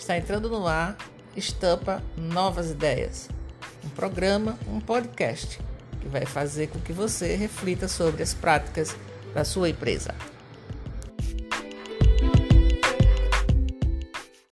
Está entrando no ar Estampa Novas Ideias, um programa, um podcast que vai fazer com que você reflita sobre as práticas da sua empresa.